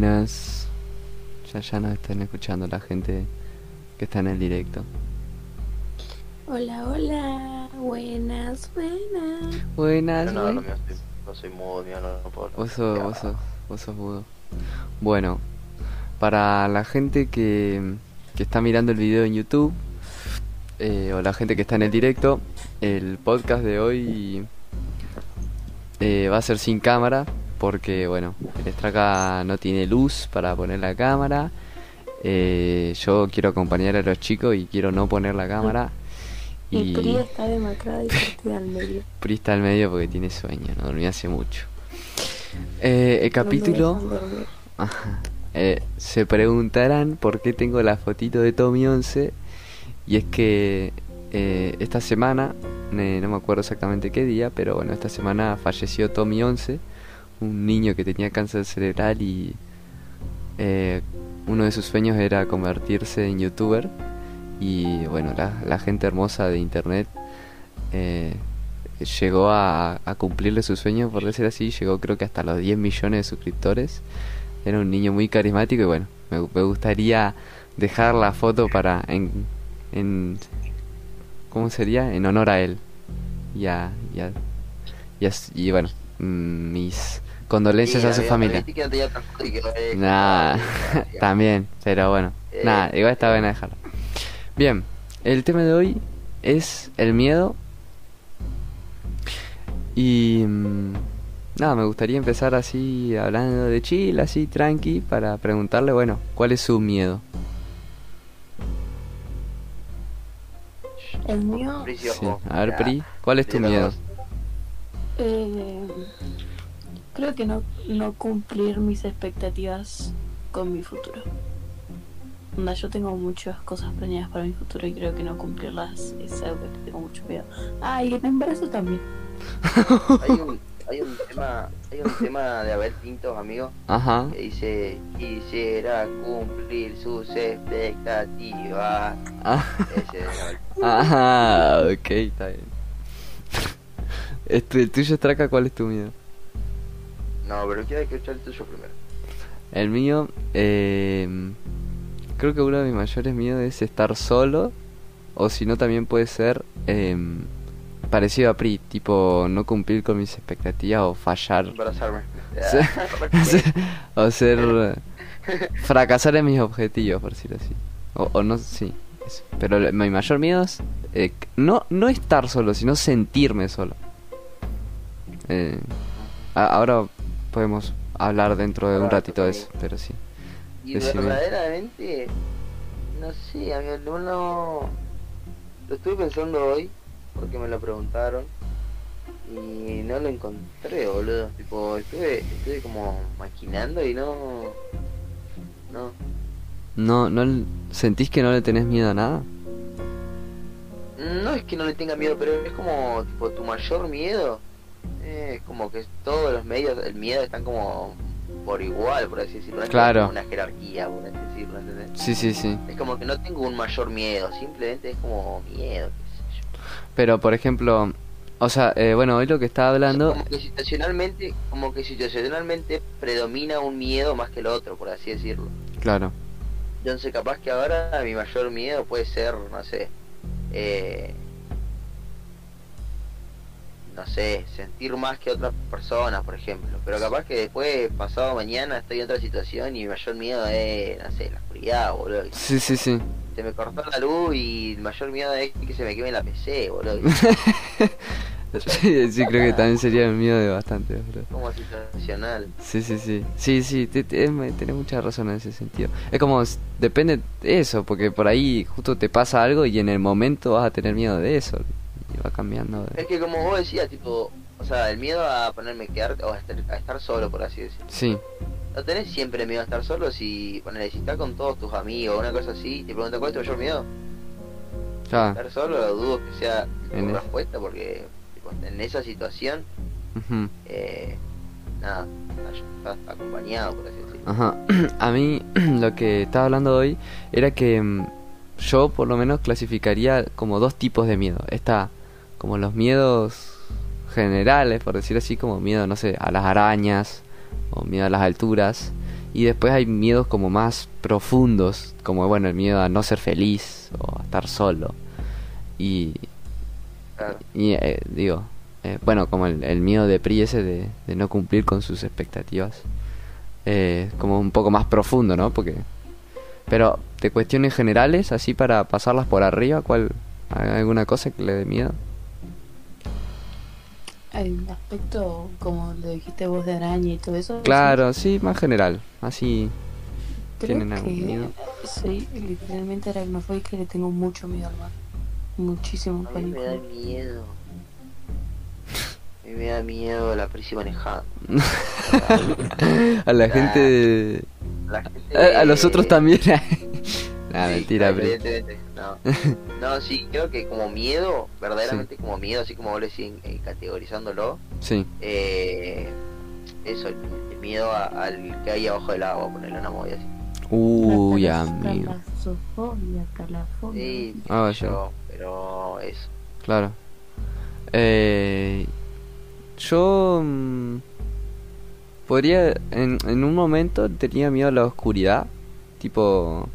Buenas. Ya ya nos están escuchando la gente que está en el directo. Hola, hola. Buenas, buenas. Buenas, No, no, no, no soy mudo, no, no puedo. Vos sos, vos sos, vos sos mudo. Bueno, para la gente que, que está mirando el video en YouTube, eh, o la gente que está en el directo, el podcast de hoy eh, va a ser sin cámara, porque bueno, el Straka no tiene luz para poner la cámara. Eh, yo quiero acompañar a los chicos y quiero no poner la cámara. Y Y Pri está demacrada y partida al medio. Pri está al medio porque tiene sueño, no dormía hace mucho. Eh, el capítulo... Eh, se preguntarán por qué tengo la fotito de Tommy 11 y es que eh, esta semana, eh, no me acuerdo exactamente qué día, pero bueno, esta semana falleció Tommy 11, un niño que tenía cáncer cerebral y eh, uno de sus sueños era convertirse en youtuber y bueno, la, la gente hermosa de internet eh, llegó a, cumplirle su sueño, por decir así, llegó creo que hasta los 10 millones de suscriptores. Era un niño muy carismático y bueno, me, gustaría dejar la foto para en, en ¿cómo sería? En honor a él. Y a, y, y bueno, mis condolencias Sí, a su familia. que no que no Nah, también, pero bueno, Eh, nada, igual está bien dejarlo. Bien, el tema de hoy es el miedo. Y mm, nada, me gustaría empezar así, hablando de chill, así tranqui, para preguntarle, bueno, ¿cuál es su miedo? El mío, Sí, A ver. Pri, ¿cuál es tu miedo? eh, creo que no, no cumplir mis expectativas con mi futuro. Onda, yo tengo muchas cosas planeadas para mi futuro y creo que no cumplirlas es algo que tengo mucho miedo. Ah, y el embarazo también. Hay un, hay un tema, hay un tema de Abel Pintos, amigo, Ajá, que dice quisiera cumplir sus expectativas. ah, Ese de Abel. ajá, ok, está bien. Este, el tuyo, Straca, ¿cuál es tu miedo? No, pero quiero escuchar el tuyo primero. El mío, eh, creo que uno de mis mayores miedos es estar solo, o si no también puede ser eh, parecido a Pri, tipo no cumplir con mis expectativas o fallar, Embarazarme. O ser fracasar en mis objetivos, por decirlo así, o, o no, sí, eso. pero el- mi mayor miedo es eh, no no estar solo, sino sentirme solo. Eh, ahora podemos hablar dentro de un ratito de eso, pero sí. Y Decime. verdaderamente, no sé, amigo, no, no- lo estuve pensando hoy porque me lo preguntaron y no lo encontré, boludo. Tipo, estuve, estuve como maquinando y no, no, No, no sentís que no le tenés miedo a nada. no es que no le tenga miedo, pero es como tipo tu mayor miedo. Eh, Es como que todos los medios, el miedo están como por igual, por así decirlo. Claro. como una jerarquía, por así decirlo, ¿entendés? Sí, sí, sí. Es como que no tengo un mayor miedo, simplemente es como miedo, qué sé yo. Pero por ejemplo, o sea, eh, bueno, hoy lo que estaba hablando, Como que situacionalmente, como que situacionalmente predomina un miedo más que el otro, por así decirlo. claro, Entonces capaz que ahora mi mayor miedo puede ser, no sé, eh, no sé, sentir más que otras personas, por ejemplo. Pero capaz que después, pasado mañana, estoy en otra situación y mi mayor miedo es, no sé, la oscuridad, boludo. sí, sí, sí. Se me cortó la luz y el mayor miedo es que se me queme la PC, boludo. Sí, sí, creo que también sería el miedo de bastante, bro. como situacional. Sí, sí, sí. Sí, sí, te- te- tenés mucha razón en ese sentido. Es como, depende de eso, porque por ahí justo te pasa algo y en el momento vas a tener miedo de eso. Va cambiando. de- Es que como vos decías, tipo, o sea, el miedo a ponerme quedar o a estar, a estar solo, por así decirlo. Sí, No tenés siempre miedo a estar solo si, ponele, si estás con todos tus amigos o una cosa así, te preguntan cuál es tu mayor miedo. ya. Estar solo, dudo que sea es- respuesta porque tipo, en esa situación, eh, nada, estás acompañado, por así decirlo. Ajá. A mí lo que estaba hablando hoy era que mm, yo por lo menos clasificaría como dos tipos de miedo. Está como los miedos generales, por decir así, como miedo, no sé, a las arañas o miedo a las alturas. Y después hay miedos como más profundos, como bueno, el miedo a no ser feliz o a estar solo. Y, Claro. y eh, digo, eh, bueno, como el, el miedo de Pri ese de, de no cumplir con sus expectativas. Eh, como un poco más profundo, ¿no? Porque... Pero de cuestiones generales, así para pasarlas por arriba, ¿cuál? ¿Hay alguna cosa que le dé miedo? Un aspecto, como lo dijiste vos, de araña y todo eso. Claro, sí, más general. Así Creo ¿Tienen algún que miedo? Soy literalmente aracnofóbica y le tengo mucho miedo al mar. Muchísimo A mí pánico. me da miedo. A mí me da miedo la prisa manejada. a la Nah. gente... La gente- A, a los otros también. nah, Sí, mentira, Pri. No. no, sí, creo que como miedo, verdaderamente como miedo, así como vos lo decís, eh, categorizándolo, Sí, eh, eso, el, el miedo a- al que hay abajo del agua, ponerle una movida así. uy, La amigo. Sí, Ah, yo, pero eso. Claro. Eh, yo mm, podría, en, en un momento tenía miedo a la oscuridad, tipo,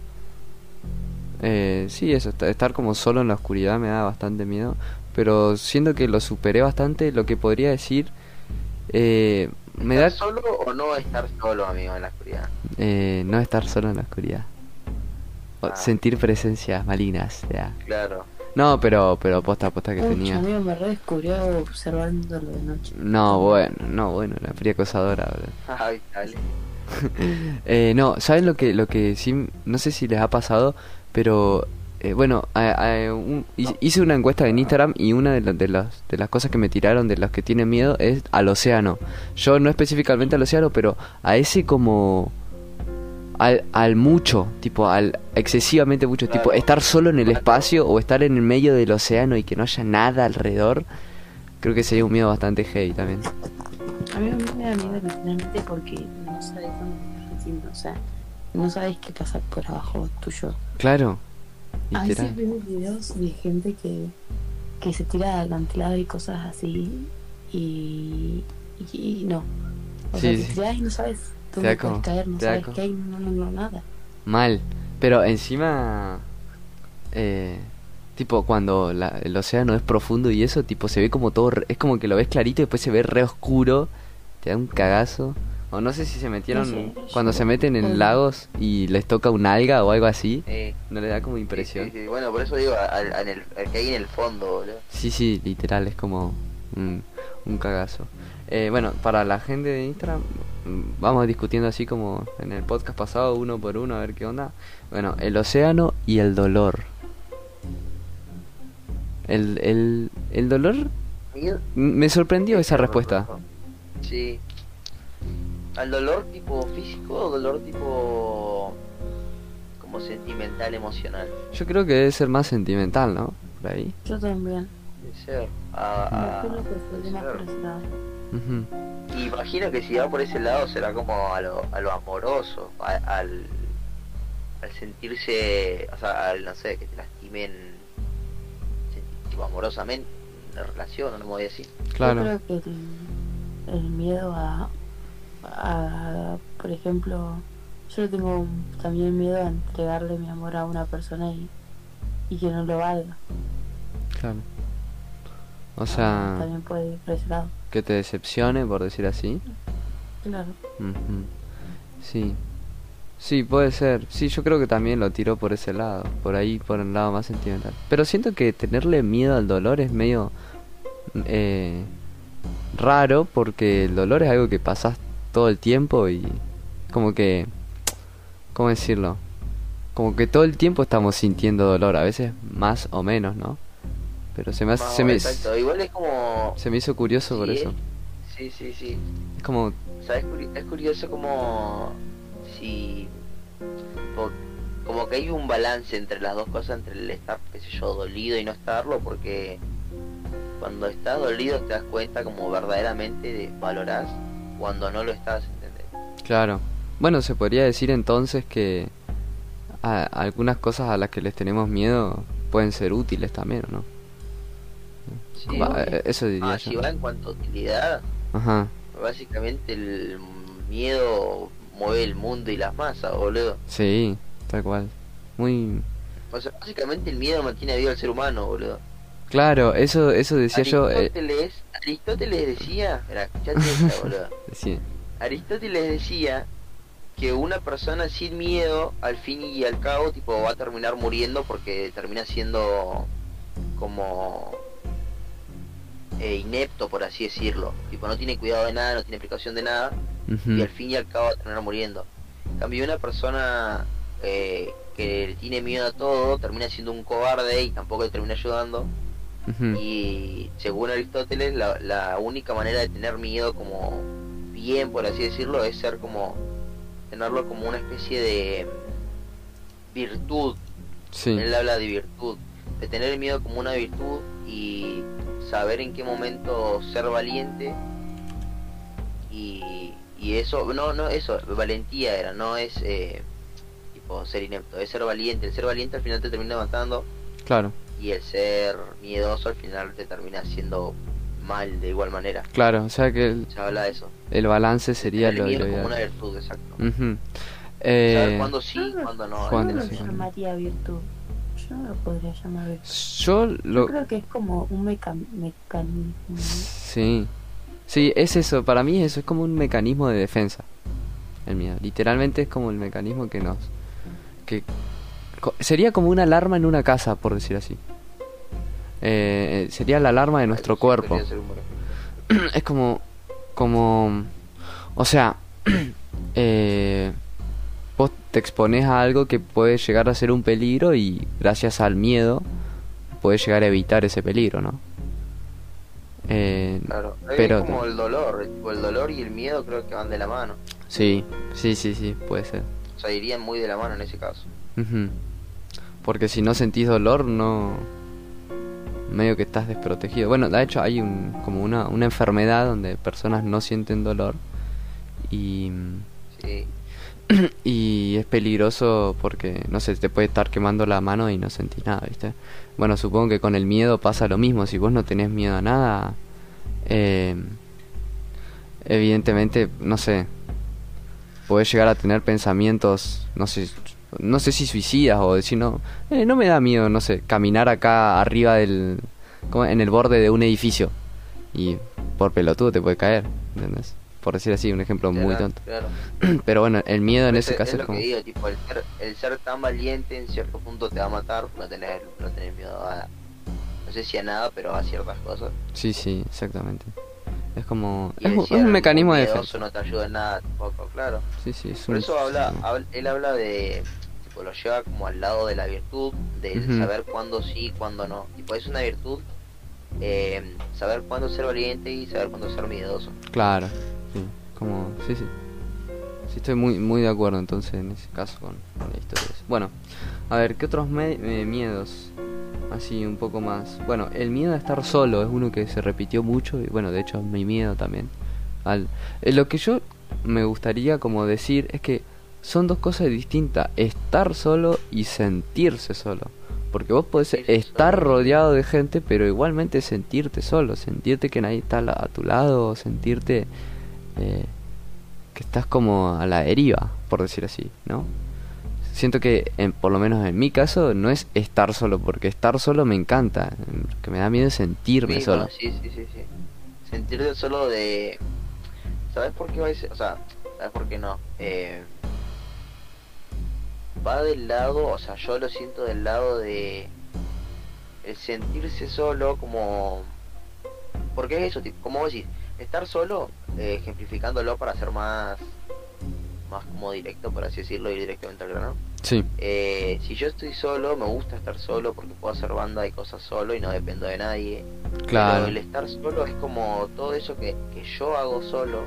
eh, sí, eso, esta- estar como solo en la oscuridad me da bastante miedo, pero siento que lo superé bastante, lo que podría decir, eh, me da ¿Estar solo o no estar solo, amigo, en la oscuridad? eh, no estar solo en la oscuridad, O Ah. sentir presencias malignas, ya. Claro. No, pero, pero posta, posta que Mucho, tenía. amigo, me redescubrió observándolo de noche. No, bueno, no, bueno, la fría acosadora, bro. Ay, dale. Eh, no, ¿saben lo que, lo que sí, no sé si les ha pasado, pero eh, bueno, a- a- un- hi- hice una encuesta en Instagram y una de, la- de las, de las cosas que me tiraron de los que tienen miedo es al océano. Yo no específicamente al océano, pero a ese como... Al, al mucho, tipo, al excesivamente mucho, tipo, estar solo en el espacio o estar en el medio del océano y que no haya nada alrededor, creo que sería un miedo bastante heavy también. A mí me da miedo literalmente porque no sabes dónde estás haciendo, o sea, no sabes qué pasa por abajo tuyo. Claro, A veces veo videos de gente que, que se tira de acantilado y cosas así y, y, y no. O Sí, sea, sí. te tiras y no sabes dónde puedes caer, no sabes qué hay, no, no, no, nada. Mal. Pero encima, eh, tipo, cuando la- el océano es profundo y eso, tipo, se ve como todo, re- es como que lo ves clarito y después se ve re oscuro, te da un cagazo. O no sé si se metieron, No sé, cuando se meten en lagos y les toca un alga o algo así, Eh, no le da como impresión. sí, sí. Bueno, por eso digo, al, al- el, al que hay en el fondo, boludo. Sí, sí, literal, es como un, un cagazo. Eh, bueno, para la gente de Instagram, mm, vamos discutiendo así como en el podcast pasado, uno por uno, a ver qué onda. Bueno, el océano y el dolor. El, el, el dolor, me sorprendió esa respuesta. Sí. ¿Al dolor tipo físico o dolor tipo como sentimental, emocional? Yo creo que debe ser más sentimental, ¿no? Por ahí. Yo también. Puede ser. Me A- a- acuerdo que fue más ser. por ese lado. Ujú. Imagino que si va por ese lado será como a lo, a lo amoroso, a- al, al sentirse, o sea, al, no sé, que te lastimen tipo amorosamente, en una relación, no me voy a decir. Claro. Yo creo que el, el miedo a, a, por ejemplo, yo tengo también miedo a entregarle mi amor a una persona y, y que no lo valga. Claro. O sea, También puede ir por ese lado. que te decepcione, por decir así. Claro. Ujú. Sí. Sí, puede ser. Sí, yo creo que también lo tiró por ese lado, por ahí, por el lado más sentimental. Pero siento que tenerle miedo al dolor es medio eh, raro porque el dolor es algo que pasas todo el tiempo y como que, ¿cómo decirlo? Como que todo el tiempo estamos sintiendo dolor, a veces más o menos, ¿no? Pero se me, hace- se me. Igual es como... se me hizo curioso por eso. Sí, sí, sí. Es como, O sea, es, curi- es curioso como si como que hay un balance entre las dos cosas, entre el estar, qué sé yo, dolido y no estarlo, porque cuando estás dolido te das cuenta como verdaderamente de- valorás cuando no lo estás, ¿entendés? Claro. Bueno, se podría decir entonces que a- algunas cosas a las que les tenemos miedo pueden ser útiles también, ¿o no? Sí, Va, eh, eso diría Ah, yo. si va en cuanto a utilidad, Ajá, básicamente el miedo mueve el mundo y las masas, boludo. Sí, tal cual. Muy... O sea, básicamente el miedo mantiene vivo al ser humano, boludo. Claro, eso, eso decía yo... eh, Aristóteles, decía, mira, escuchate esta, boludo. sí, Aristóteles decía que una persona sin miedo, al fin y al cabo, tipo, va a terminar muriendo porque termina siendo como eh, inepto, por así decirlo. Tipo, no tiene cuidado de nada, no tiene precaución de nada, y al fin y al cabo va a terminar muriendo. En cambio, una persona eh, que le tiene miedo a todo, termina siendo un cobarde y tampoco le termina ayudando. Y según Aristóteles, la, la única manera de tener miedo como bien, por así decirlo, es ser como tenerlo como una especie de virtud. sí, Él habla de virtud, de tener el miedo como una virtud y saber en qué momento ser valiente. Y, y eso, no, no, eso, valentía era, no es eh, tipo ser inepto, es ser valiente. El ser valiente al final te termina matando claro, y el ser miedoso al final te termina haciendo mal de igual manera. claro, o sea que el, Se habla de eso. el balance sería lo, miedo como una virtud, exacto. Ujú. Saber Eh, cuándo sí, cuándo no. Yo Cuándo no lo sí, llamaría virtud. Yo no lo podría llamar virtud. yo Yo lo... creo que es como un meca mecanismo. ¿no? Sí, sí, es eso, para mí eso es como un mecanismo de defensa. El miedo, literalmente es como el mecanismo que nos... que co- Sería como una alarma en una casa, por decir así. Eh, sería la alarma de nuestro cuerpo. es como como o sea eh, vos te expones a algo que puede llegar a ser un peligro y gracias al miedo puedes llegar a evitar ese peligro no Eh, Claro, Pero- es como el dolor, el dolor y el miedo creo que van de la mano. sí sí sí sí puede ser O sea, irían muy de la mano en ese caso. Porque si no sentís dolor no medio que estás desprotegido bueno de hecho hay un como una, una enfermedad donde personas no sienten dolor y Sí, Y es peligroso porque, no sé, te puede estar quemando la mano y no sentís nada, ¿viste? Bueno, supongo que con el miedo pasa lo mismo. Si vos no tenés miedo a nada, eh, evidentemente, no sé, podés llegar a tener pensamientos, no sé, no sé si suicidas o decir, no, eh, no me da miedo, no sé, caminar acá arriba del, como en el borde de un edificio y por pelotudo te puede caer, ¿entendés? Por decir así, un ejemplo muy tonto. claro. Pero bueno, el miedo en Es- ese caso es es lo como... que digo, tipo, el ser, el ser tan valiente en cierto punto te va a matar, no tener, no tener miedo a, no sé si a nada, pero a ciertas cosas. Sí, sí, exactamente. Es como... Es, un- es mecanismo de defensa. no te ayuda en nada tampoco, claro. Sí, sí, es Por un eso habla- él habla de, tipo, lo lleva como al lado de la virtud, de Ujú. saber cuándo sí, cuándo no. Tipo, es una virtud, eh, saber cuándo ser valiente y saber cuándo ser miedoso. Claro, sí, como... Sí, sí. Sí, estoy muy, muy de acuerdo entonces en ese caso con, con la historia. Bueno, a ver, ¿qué otros me- eh, miedos? Así un poco más... Bueno, el miedo a estar solo es uno que se repitió mucho y bueno, de hecho es mi miedo también. Al, eh, lo que yo me gustaría como decir es que son dos cosas distintas, estar solo y sentirse solo. Porque vos podés estar rodeado de gente, pero igualmente sentirte solo, sentirte que nadie está a tu lado, sentirte eh, que estás como a la deriva, por decir así, ¿no? Siento que, en, por lo menos en mi caso, no es estar solo, porque estar solo me encanta, que me da miedo sentirme Sí, solo. sí, sí, sí, sí. Sentirte solo de... ¿Sabes por qué va a ser? O sea, ¿sabes por qué no? Eh, va del lado, o sea, yo lo siento del lado de... El sentirse solo como... Porque es eso, como vos decís, estar solo, eh, ejemplificándolo para ser más... Más como directo, por así decirlo, ir directamente al grano. Sí, Eh, si yo estoy solo, me gusta estar solo porque puedo hacer banda y cosas solo y no dependo de nadie. claro. Pero el estar solo es como todo eso que, que yo hago solo.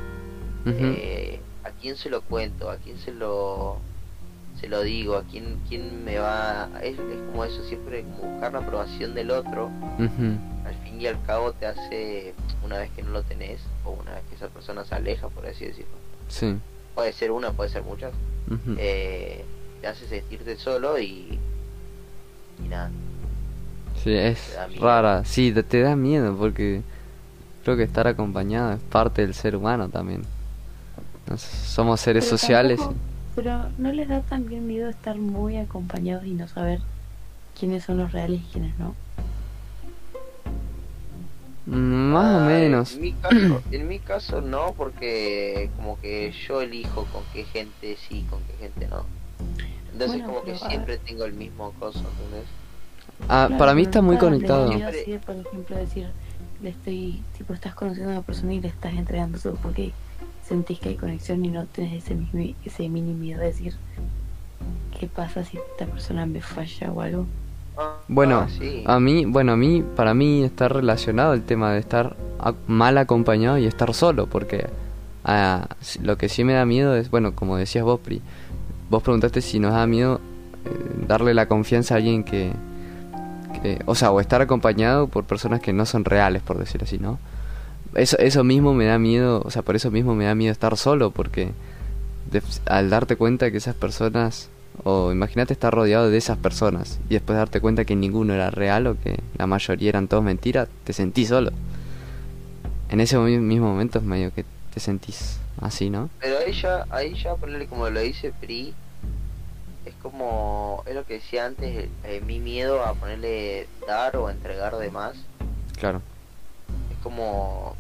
Eh, ¿A quién se lo cuento? ¿A quién se lo se lo digo? ¿A quién, quién me va? Es, es como eso, siempre como buscar la aprobación del otro. Al fin y al cabo te hace, una vez que no lo tenés, o una vez que esa persona se aleja, por así decirlo. Sí. Puede ser una, puede ser muchas. eh, te hace sentirte solo y, y nada. Sí, es rara. Sí, te, te da miedo porque creo que estar acompañado es parte del ser humano también. Somos seres Pero sociales. tampoco- Pero ¿no les da también miedo estar muy acompañados y no saber quiénes son los reales y quiénes no? Más o Ah, menos. En mi, caso, en mi caso no, porque como que yo elijo con qué gente sí, con qué gente no. Entonces Bueno, como que siempre tengo el mismo coso, ¿entendés? Ah, Claro, para mí está muy conectado. miedo así de, por ejemplo, decir, le estoy, tipo, estás conociendo a una persona y le estás entregando todo porque sentís que hay conexión y no tenés ese, mismo, ese mini miedo de decir, ¿qué pasa si esta persona me falla o algo? Bueno, ah, sí. A mí, bueno, a mí, para mí está relacionado el tema de estar mal acompañado y estar solo, porque ah, lo que sí me da miedo es, bueno, como decías vos, Pri, vos preguntaste si nos da miedo eh, darle la confianza a alguien que, que- o sea, o estar acompañado por personas que no son reales, por decir así, ¿no? Eso, eso mismo me da miedo, o sea, por eso mismo me da miedo estar solo, porque de- al darte cuenta que esas personas, o imagínate estar rodeado de esas personas y después darte cuenta que ninguno era real o que la mayoría eran todos mentiras, te sentís solo. En ese mi- mismo momento es medio que te sentís así, ¿no? Pero ahí ya, ahí ya ponerle como lo dice Pri, es como, es lo que decía antes, eh, mi miedo a ponerle dar o entregar de más, Claro. Es como,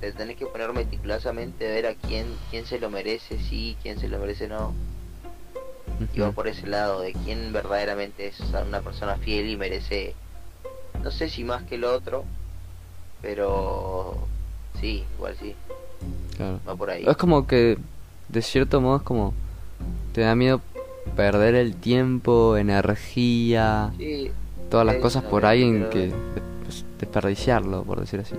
te tenés que poner meticulosamente a ver a quién, quién se lo merece, sí, quién se lo merece no, y va por ese lado, de quién verdaderamente es una persona fiel y merece, no sé si más que el otro, pero sí, igual sí, Claro. va por ahí. Es como que, de cierto modo, es como, te da miedo perder el tiempo, energía, Sí, todas las cosas por alguien que desperdiciarlo, por decir así.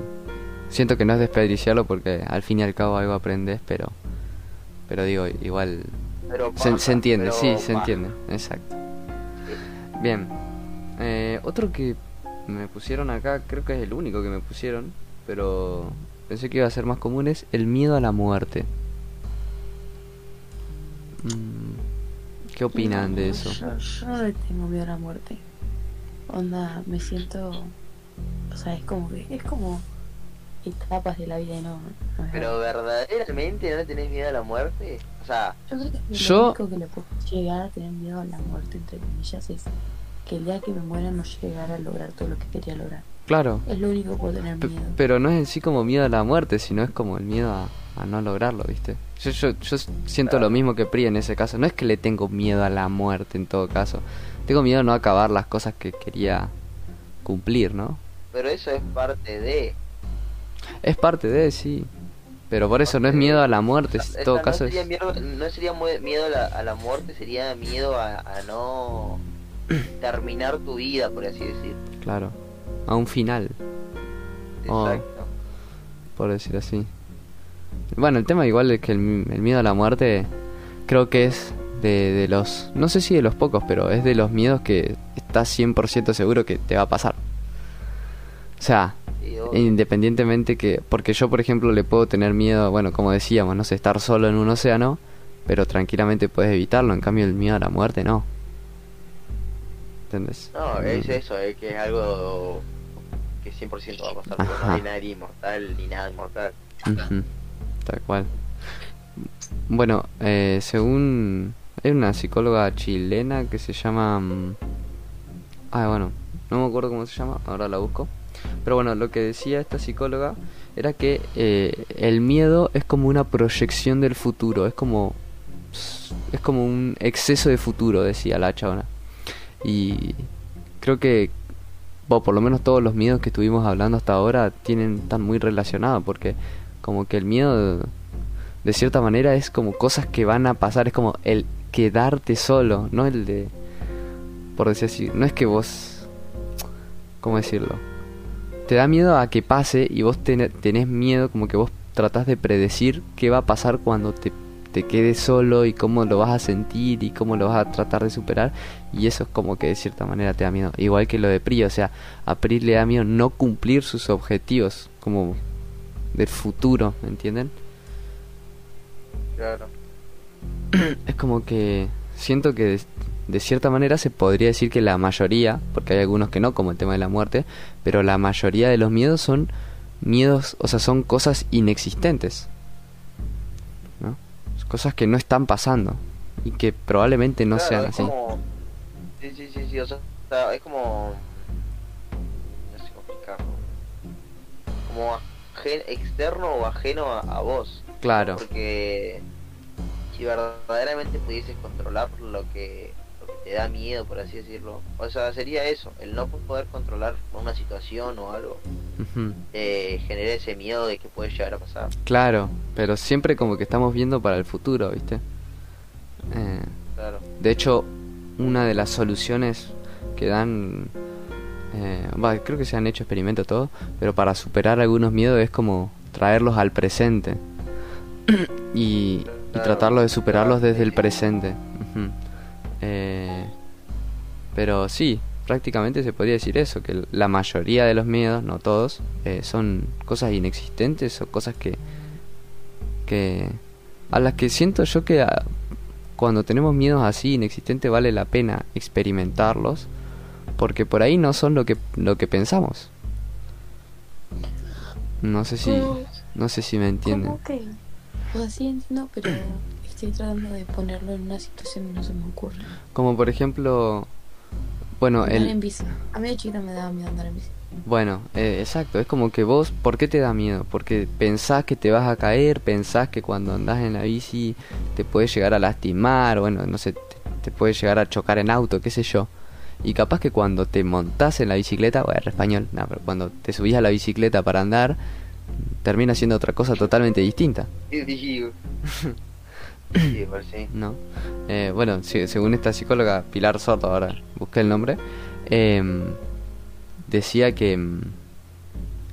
Siento que no es desperdiciarlo porque al fin y al cabo algo aprendes, pero pero digo, igual pero se, entiende, pero sí, se entiende, exacto. Bien. Eh, otro que me pusieron acá, creo que es el único que me pusieron, pero pensé que iba a ser más común, es el miedo a la muerte. Mm, ¿Qué opinan de eso? Yo, yo no le tengo miedo a la muerte. Onda, me siento. O sea, es como que. Es como. Etapas de la vida y no. Pero verdad. verdaderamente no le tenés miedo a la muerte. O sea, Yo creo que lo Yo- único que le puedo llegar a tener miedo a la muerte, entre comillas, es que el día que me muera no llegara a lograr todo lo que quería lograr. Claro, Es lo único que puedo tener miedo. pero no es en sí como miedo a la muerte, sino es como el miedo a, a no lograrlo, ¿viste? Yo, yo, yo siento lo mismo que Pri en ese caso. No es que le tengo miedo a la muerte en todo caso. Tengo miedo a no acabar las cosas que quería cumplir, ¿no? Pero eso es parte de. Es parte de, sí. Pero por eso no es miedo a la muerte, en todo no caso sería es... miedo, no sería miedo a la, a la muerte, sería miedo a, a no terminar tu vida, por así decir. Claro, a un final, Oh. Exacto. por decir así. Bueno, el tema igual es que el, el miedo a la muerte creo que es de, de los... No sé si de los pocos, pero es de los miedos que estás 100% seguro que te va a pasar. O sea, independientemente que... Porque yo, por ejemplo, le puedo tener miedo, bueno, como decíamos, no sé, estar solo en un océano, pero tranquilamente puedes evitarlo. En cambio, el miedo a la muerte no. ¿Entendés? No, es eso, es que es algo que 100% va a pasar. Ajá. No hay nadie inmortal ni nada inmortal. Tal cual. Bueno, eh, según... Hay una psicóloga chilena que se llama... mm, Ah, bueno, no me acuerdo cómo se llama, ahora la busco. Pero bueno, lo que decía esta psicóloga era que eh, el miedo es como una proyección del futuro, es como... Es como un exceso de futuro, decía la chabona. Y creo que por lo menos todos los miedos que estuvimos hablando hasta ahora tienen están muy relacionados porque como que el miedo de cierta manera es como cosas que van a pasar es como el quedarte solo no el de por decir así no es que vos cómo decirlo te da miedo a que pase y vos ten- tenés miedo como que vos tratás de predecir qué va a pasar cuando te te quedes solo y cómo lo vas a sentir y cómo lo vas a tratar de superar y eso es como que de cierta manera te da miedo igual que lo de Pri o sea a Pri le da miedo no cumplir sus objetivos como del futuro ¿me entienden? Claro. es como que siento que de, cierta manera se podría decir que la mayoría porque hay algunos que no como el tema de la muerte pero la mayoría de los miedos son miedos o sea son cosas inexistentes ¿no? cosas que no están pasando y que probablemente no Claro, sean es así. como- Sí, sí, sí, sí, o sea, es como... No sé cómo explicarlo. Como ajen- externo o ajeno a, a vos. Claro, Porque si verdaderamente pudieses controlar lo que te da miedo, por así decirlo, o sea, sería eso, el no poder controlar una situación o algo, ujú, eh, genera ese miedo de que puede llegar a pasar. claro, pero siempre como que estamos viendo para el futuro, ¿viste? Eh, Claro. de hecho, una de las soluciones que dan, eh, creo que se han hecho experimentos todo, pero para superar algunos miedos es como traerlos al presente y, y Claro, tratarlos de superarlos claro, desde el presente. Ujú. Eh, pero sí, prácticamente se podría decir eso, que la mayoría de los miedos, no todos, eh, son cosas inexistentes o cosas que, que a las que siento yo que ah, cuando tenemos miedos así inexistentes vale la pena experimentarlos porque por ahí no son lo que lo que pensamos. No sé si ¿Cómo? no sé si me entienden. ¿Cómo que? Sí entiendo, pero estoy tratando de ponerlo en una situación y no se me ocurre. Como por ejemplo, bueno, Andar en el bici. A mí de chiquita me daba miedo andar en bici. bueno, eh, exacto, es como que vos, ¿por qué te da miedo? Porque pensás que te vas a caer, pensás que cuando andás en la bici te puedes llegar a lastimar, bueno, no sé, te, te puedes llegar a chocar en auto, qué sé yo. Y capaz que cuando te montás en la bicicleta, bueno, español, no, pero cuando te subís a la bicicleta para andar, termina siendo otra cosa totalmente distinta, Sí. ¿no? Eh, bueno, según esta psicóloga Pilar Sordo, ahora busqué el nombre, em, decía que, em,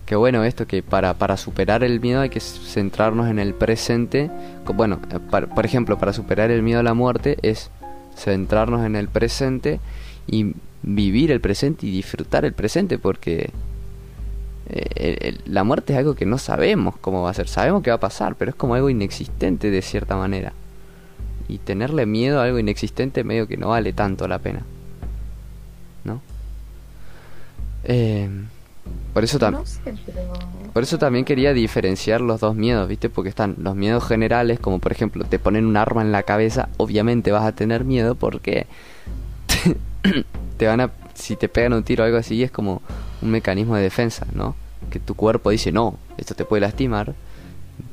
que bueno, esto que para, para superar el miedo hay que centrarnos en el presente. Bueno, eh, por ejemplo, para superar el miedo a la muerte es centrarnos en el presente y vivir el presente y disfrutar el presente porque eh, la muerte es algo que no sabemos cómo va a ser, sabemos que va a pasar, pero es como algo inexistente de cierta manera. Y tenerle miedo a algo inexistente medio que no vale tanto la pena. ¿No? Eh, por eso también... No sé, pero... Por eso también quería diferenciar los dos miedos, ¿viste? Porque están los miedos generales, como por ejemplo, te ponen un arma en la cabeza, obviamente vas a tener miedo porque te, te van a si te pegan un tiro o algo así es como un mecanismo de defensa, ¿no? Que tu cuerpo dice, "No, esto te puede lastimar."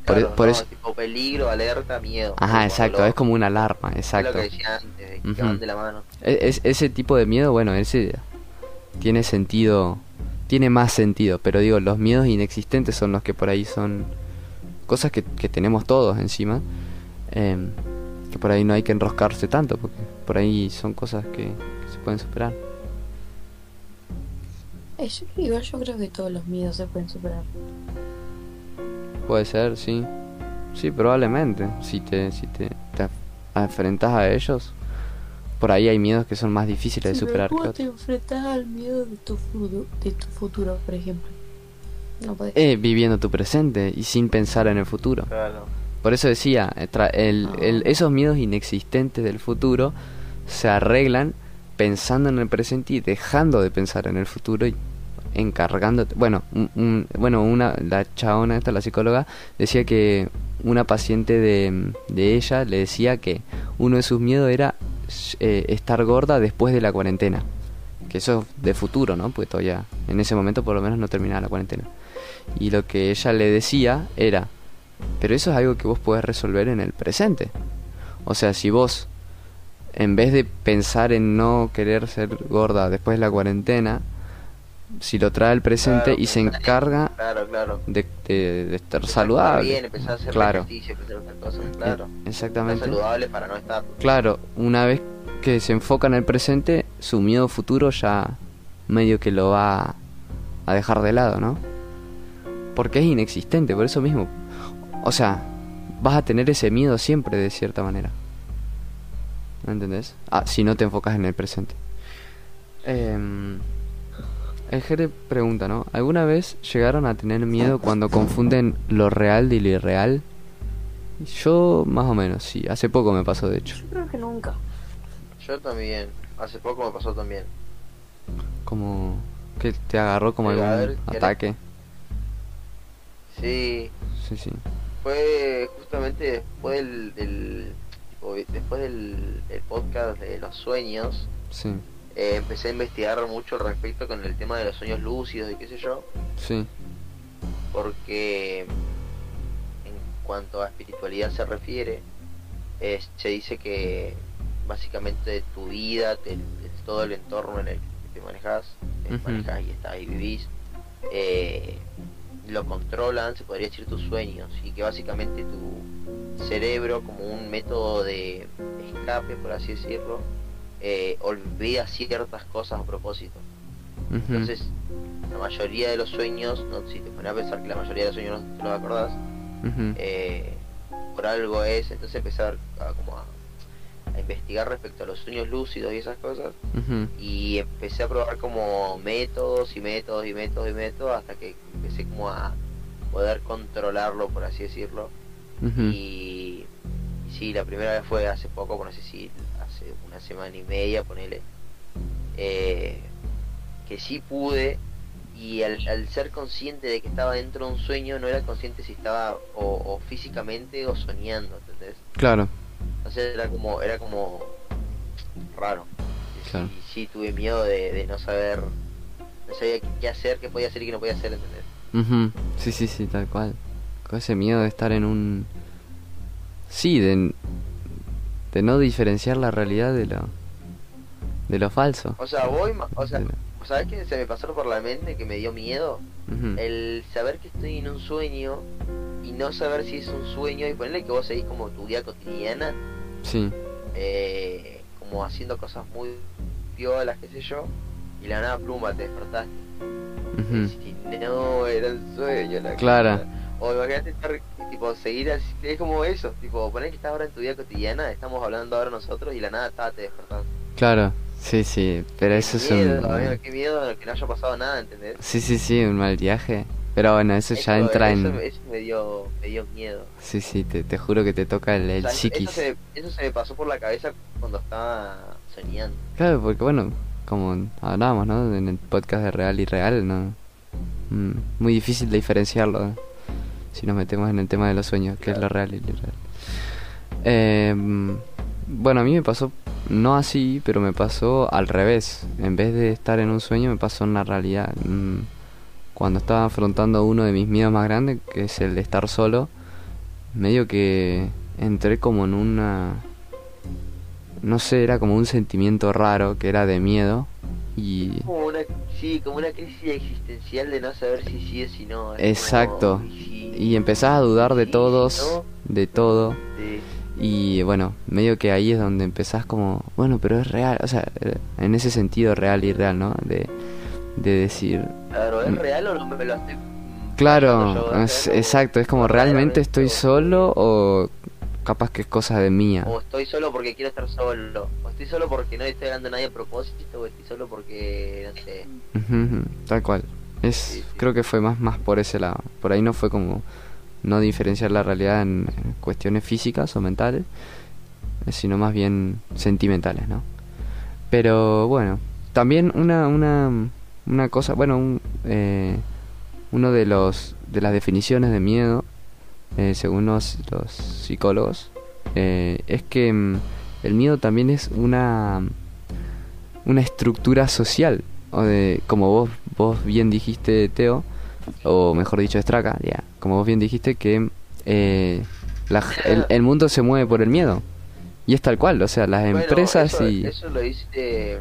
Por, e- Claro, por no, eso tipo peligro, alerta, miedo. Ajá, Como exacto, lo- es como una alarma, es exacto. lo que decía antes, de que Ujú. van de la mano. E- es- ese tipo de miedo, bueno, ese tiene sentido, tiene más sentido, pero digo, los miedos inexistentes son los que por ahí son cosas que, que tenemos todos encima, em, que por ahí no hay que enroscarse tanto, porque por ahí son cosas que, que se pueden superar. Eh, yo- igual yo creo que todos los miedos se pueden superar. Puede ser, sí. Sí, probablemente. Si te, si te, te enfrentas a ellos, por ahí hay miedos que son más difíciles de Sí, superar que ¿Cómo te enfrentas al miedo de tu, futuro, de tu futuro, por ejemplo? No podés. Eh, viviendo tu presente y sin pensar en el futuro. Claro. Por eso decía, eh, tra- el, el- esos miedos inexistentes del futuro se arreglan pensando en el presente y dejando de pensar en el futuro y encargándote. Bueno, bueno, una la chabona esta, la psicóloga, decía que una paciente de, de ella le decía que uno de sus miedos era eh, estar gorda después de la cuarentena. Que eso es de futuro, ¿no? Porque todavía en ese momento por lo menos no terminaba la cuarentena. Y lo que ella le decía era, pero eso es algo que vos podés resolver en el presente. O sea, si vos, en vez de pensar en no querer ser gorda después de la cuarentena, si lo trae al presente Claro, y se encarga Claro, claro. de, de- de estar saludable. comer Bien, empezar a hacer Claro. ejercicio, empezar a hacer cosas, claro. Eh, Exactamente. Saludable para no estar. Claro, una vez que se enfoca en el presente, su miedo futuro ya medio que lo va a dejar de lado, ¿no? Porque es inexistente, por eso mismo. O sea, vas a tener ese miedo siempre de cierta manera. ¿Me entendés? Ah, si no te enfocas en el presente. Em, el Jere pregunta, ¿no? ¿Alguna vez llegaron a tener miedo cuando confunden lo real de lo irreal? Yo, más o menos, sí. Hace poco me pasó, de hecho. Yo creo que nunca. Yo también. Hace poco me pasó también. Como que te agarró como algún ataque. Sí. Sí, sí. fue justamente después del, del- tipo, después del, del podcast de los sueños, Sí, eh, empecé a investigar mucho al respecto con el tema de los sueños lúcidos y qué sé yo, sí, porque en cuanto a espiritualidad se refiere, eh, se dice que básicamente tu vida, te- todo el entorno en el que te manejas, Ujú. manejas y estás y vivís, eh, lo controlan, se podría decir, tus sueños, y que básicamente tu cerebro, como un método de escape, por así decirlo, eh, olvida ciertas cosas a propósito. Entonces, la mayoría de los sueños, no, si te pones a pensar que la mayoría de los sueños no te los acordás, ujú, eh, por algo es, entonces empecé a, como a, a investigar respecto a los sueños lúcidos y esas cosas, y empecé a probar como métodos y métodos y métodos y métodos hasta que empecé como a poder controlarlo, por así decirlo. Y, y sí, la primera vez fue hace poco, no sé si hace una semana y media, ponele, eh, que sí pude y al, al ser consciente de que estaba dentro de un sueño no era consciente si estaba o, o físicamente o soñando, ¿entendés? Claro, Entonces era como, era como raro. Y Claro. sí, sí tuve miedo de, de no saber, no sabía qué, hacer, qué podía hacer y qué no podía hacer, ¿entendés? ujú, sí, sí, sí, tal cual. Con ese miedo de estar en un... Sí, de, de no diferenciar la realidad de lo, de lo falso. O sea, voy, o sea, ¿sabes qué se me pasó por la mente que me dio miedo? el saber que estoy en un sueño y no saber si es un sueño y ponerle que vos seguís como tu vida cotidiana, Sí, eh, como haciendo cosas muy piolas, qué sé yo, y la nada pluma te despertaste. ujú, Y si no, era un sueño. La Claro. cosa. O imagínate estar, tipo, seguir así, es como eso, tipo, poner que estás ahora en tu vida cotidiana, estamos hablando ahora nosotros y la nada está, te despertaste. claro, sí, sí, pero eso es un... amigo, qué miedo que no haya pasado nada, ¿entendés? Sí, sí, sí, un mal viaje. Pero bueno, eso ya entra eso- en... Eso me dio, me dio miedo. Sí, sí, te, te juro que te toca el, el O sea, eso, psiquis. eso se, eso se me pasó por la cabeza cuando estaba soñando. Claro, porque bueno, como hablábamos, ¿no? En el podcast de real y real, ¿no? Mm, muy difícil de diferenciarlo. Si nos metemos en el tema de los sueños, que es lo real y lo irreal. Eh, mm, bueno, a mí me pasó, no así, pero me pasó al revés. En vez de estar en un sueño, me pasó en la realidad. Mm, Cuando estaba afrontando uno de mis miedos más grandes, que es el de estar solo, medio que entré como en una no sé, era como un sentimiento raro que era de miedo y Como una, sí, como una crisis existencial de no saber si sí o si no. Exacto. como, y si- y empezás a dudar de todos, de todo y bueno, medio que ahí es donde empezás como, bueno, pero es real, o sea, en ese sentido real y real, ¿no? De, de decir, Claro, ¿es Mm. real o no me lo estoy... claro, exacto, es como realmente estoy solo o capaz que es cosa de mía. O estoy solo porque quiero estar solo. O estoy solo porque no le estoy dando a nadie a propósito. O estoy solo porque, no sé. Tal cual. Es, creo que fue más, más por ese lado. Por ahí no fue como no diferenciar la realidad en, cuestiones físicas o mentales, eh, sino más bien sentimentales, ¿no? Pero bueno, también una, una, una cosa, bueno, un, eh, uno de los de las definiciones de miedo, eh, según los, los psicólogos, eh, es que mm, el miedo también es una una estructura social o de como vos vos bien dijiste Teo o mejor dicho Straca ya como vos bien dijiste que eh, la el, el mundo se mueve por el miedo y es tal cual o sea las Bueno, empresas eso, y Eso lo dice,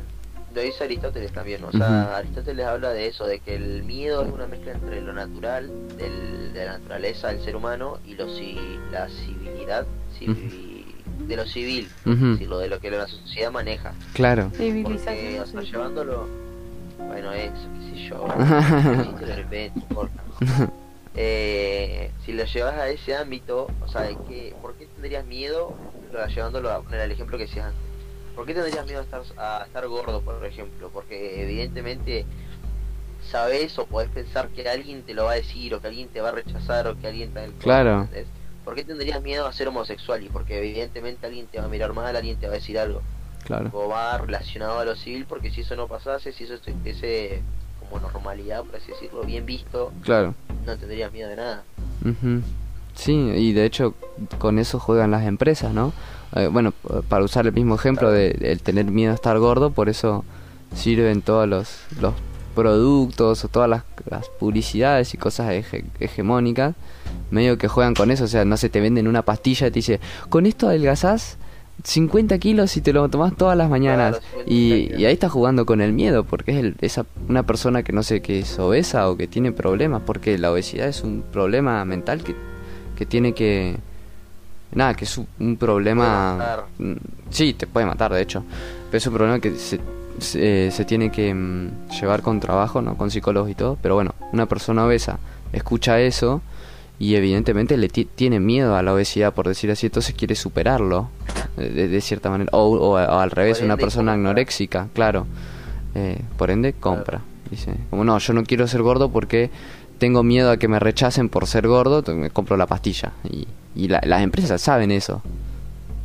lo dice Aristóteles también. O sea. Aristóteles habla de eso, de que el miedo es una mezcla entre lo natural, del- de la naturaleza del ser humano, y lo, ci- la civilidad, civi- de lo civil. Ujú, decirlo, de lo que la sociedad maneja. claro Porque, o sea, llevándolo. Bueno, eso, qué sé yo. si te lo invento, no importa. Eh, si lo llevas a ese ámbito, o sea, ¿de qué, ¿por qué tendrías miedo? Lo- Llevándolo a poner el ejemplo que decías antes. ¿Por qué tendrías miedo a estar, a estar gordo, por ejemplo? Porque evidentemente sabes o podés pensar que alguien te lo va a decir, o que alguien te va a rechazar, o que alguien te... Claro. ¿Por qué tendrías miedo a ser homosexual? Y porque evidentemente alguien te va a mirar mal, alguien te va a decir algo claro o va relacionado a lo civil porque si eso no pasase, si eso estuviese como normalidad, por así decirlo, bien visto, claro no tendrías miedo de nada. Ujú. Sí, y de hecho con eso juegan las empresas, ¿no? Eh, bueno, para usar el mismo ejemplo de el tener miedo a estar gordo, por eso sirven todos los, los productos o todas las, las publicidades y cosas hege- hegemónicas, medio que juegan con eso, o sea, no se te venden una pastilla y te dice, con esto adelgazás 50 kilos y te lo tomás todas las mañanas. Claro, 50 y, ahí estás jugando con el miedo, porque es el- esa, una persona que no sé, que es obesa o que tiene problemas, porque la obesidad es un problema mental que, que tiene que... Nada, que es un, un problema... Mm, Sí, te puede matar, de hecho. Pero es un problema que se, se, eh, se tiene que mm, llevar con trabajo, ¿no? Con psicólogos y todo. Pero bueno, una persona obesa escucha eso y evidentemente le ti- tiene miedo a la obesidad, por decir así, entonces quiere superarlo, eh, de, de cierta manera. O, o- o al revés, Por una persona compra. anoréxica, claro. Eh, por ende, compra. Dice, como no, yo no quiero ser gordo porque tengo miedo a que me rechacen por ser gordo, entonces me compro la pastilla. Y, y la- las empresas saben eso.